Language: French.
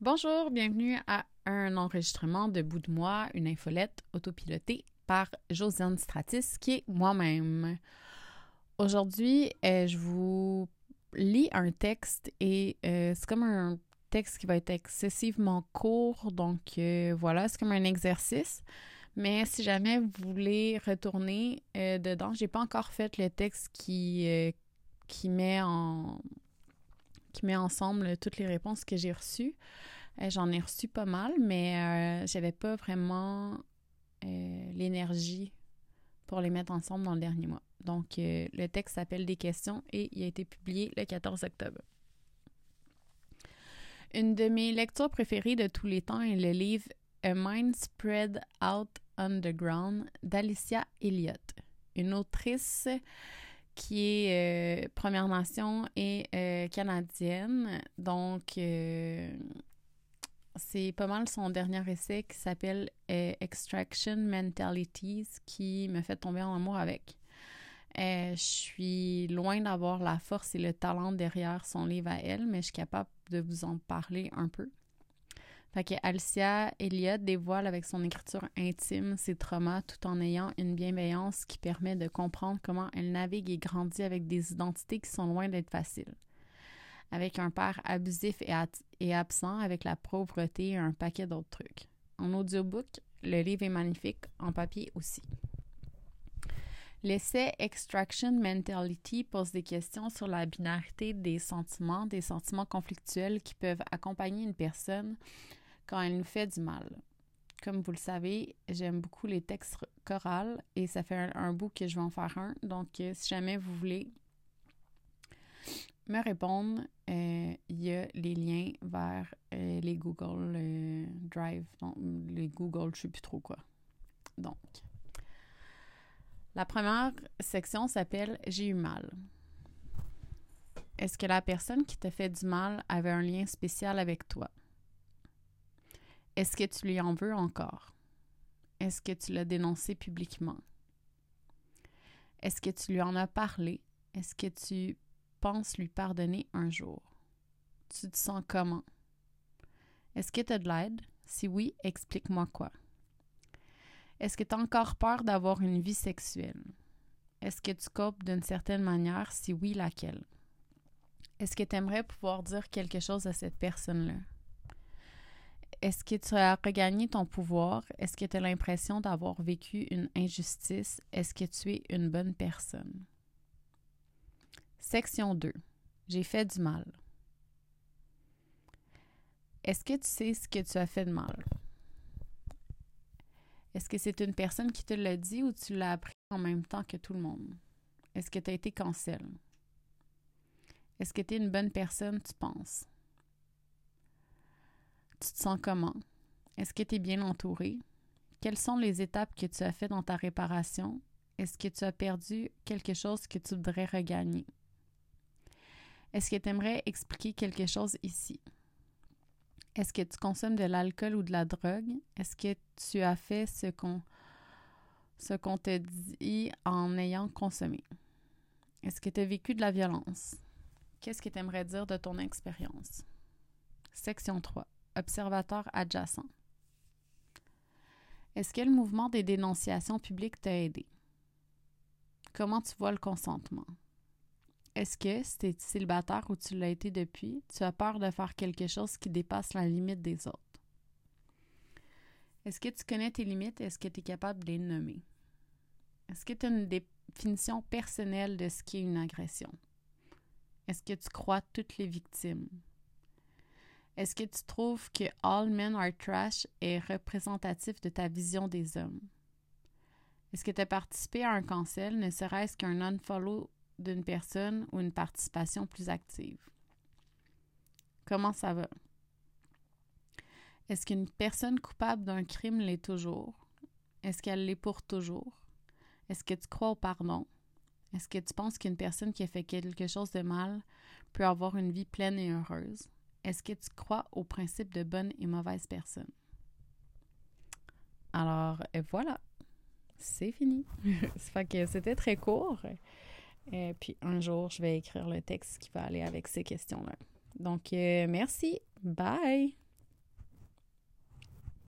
Bonjour, bienvenue à un enregistrement de bout de moi, une infolette autopilotée par Josiane Stratis, qui est moi-même. Aujourd'hui, euh, je vous lis un texte et euh, c'est comme un texte qui va être excessivement court, donc euh, voilà, c'est comme un exercice. Mais si jamais vous voulez retourner dedans, j'ai pas encore fait le texte qui, qui met en qui met ensemble toutes les réponses que j'ai reçues. Euh, j'en ai reçu pas mal, mais euh, j'avais pas vraiment euh, l'énergie pour les mettre ensemble dans le dernier mois. Donc, le texte s'appelle Des questions et il a été publié le 14 octobre. Une de mes lectures préférées de tous les temps est le livre A Mind Spread Out Underground d'Alicia Elliott, une autrice qui est euh, Première Nation et euh, canadienne. Donc, euh, c'est pas mal son dernier essai qui s'appelle Extraction Mentalities qui me fait tomber en amour avec. je suis loin d'avoir la force et le talent derrière son livre à elle, mais je suis capable de vous en parler un peu. Fait que Alicia Elliott dévoile avec son écriture intime ses traumas tout en ayant une bienveillance qui permet de comprendre comment elle navigue et grandit avec des identités qui sont loin d'être faciles. Avec un père abusif et, et absent, avec la pauvreté et un paquet d'autres trucs. En audiobook, le livre est magnifique, en papier aussi. L'essai Extraction Mentality pose des questions sur la binarité des sentiments, des sentiments conflictuels qui peuvent accompagner une personne quand elle nous fait du mal. Comme vous le savez, j'aime beaucoup les textes chorales et ça fait un, bout que je vais en faire un. Donc, euh, si jamais vous voulez me répondre, euh, il y a les liens vers euh, les Google Drive, les Google, je ne sais plus trop quoi. Donc, la première section s'appelle J'ai eu mal. Est-ce que la personne qui t'a fait du mal avait un lien spécial avec toi? Est-ce que tu lui en veux encore? Est-ce que tu l'as dénoncé publiquement? Est-ce que tu lui en as parlé? Est-ce que tu penses lui pardonner un jour? Tu te sens comment? Est-ce que tu as de l'aide? Si oui, explique-moi quoi. Est-ce que tu as encore peur d'avoir une vie sexuelle? Est-ce que tu copes d'une certaine manière? Si oui, laquelle? Est-ce que tu aimerais pouvoir dire quelque chose à cette personne-là? Est-ce que tu as regagné ton pouvoir? Est-ce que tu as l'impression d'avoir vécu une injustice? Est-ce que tu es une bonne personne? Section 2. J'ai fait du mal. Est-ce que tu sais ce que tu as fait de mal? Est-ce que c'est une personne qui te l'a dit ou tu l'as appris en même temps que tout le monde? Est-ce que tu as été cancel? Est-ce que tu es une bonne personne, tu penses? Tu te sens comment? Est-ce que tu es bien entouré? Quelles sont les étapes que tu as faites dans ta réparation? Est-ce que tu as perdu quelque chose que tu voudrais regagner? Est-ce que tu aimerais expliquer quelque chose ici? Est-ce que tu consommes de l'alcool ou de la drogue? Est-ce que tu as fait ce qu'on ce qu'on te dit en ayant consommé? Est-ce que tu as vécu de la violence? Qu'est-ce que tu aimerais dire de ton expérience? Section 3 observateur adjacent. Est-ce que le mouvement des dénonciations publiques t'a aidé? Comment tu vois le consentement? Est-ce que, si tu es célibataire ou tu l'as été depuis, tu as peur de faire quelque chose qui dépasse la limite des autres? Est-ce que tu connais tes limites? Est-ce que tu es capable de les nommer? Est-ce que tu as une définition personnelle de ce qu'est une agression? Est-ce que tu crois toutes les victimes? Est-ce que tu trouves que All Men Are Trash est représentatif de ta vision des hommes? Est-ce que tu as participé à un cancel, ne serait-ce qu'un unfollow d'une personne ou une participation plus active? Comment ça va? Est-ce qu'une personne coupable d'un crime l'est toujours? Est-ce qu'elle l'est pour toujours? Est-ce que tu crois au pardon? Est-ce que tu penses qu'une personne qui a fait quelque chose de mal peut avoir une vie pleine et heureuse? Est-ce que tu crois au principe de bonne et mauvaise personne? Alors, voilà, c'est fini. fait que c'était très court. Et puis un jour, je vais écrire le texte qui va aller avec ces questions-là. Donc, euh, merci. Bye!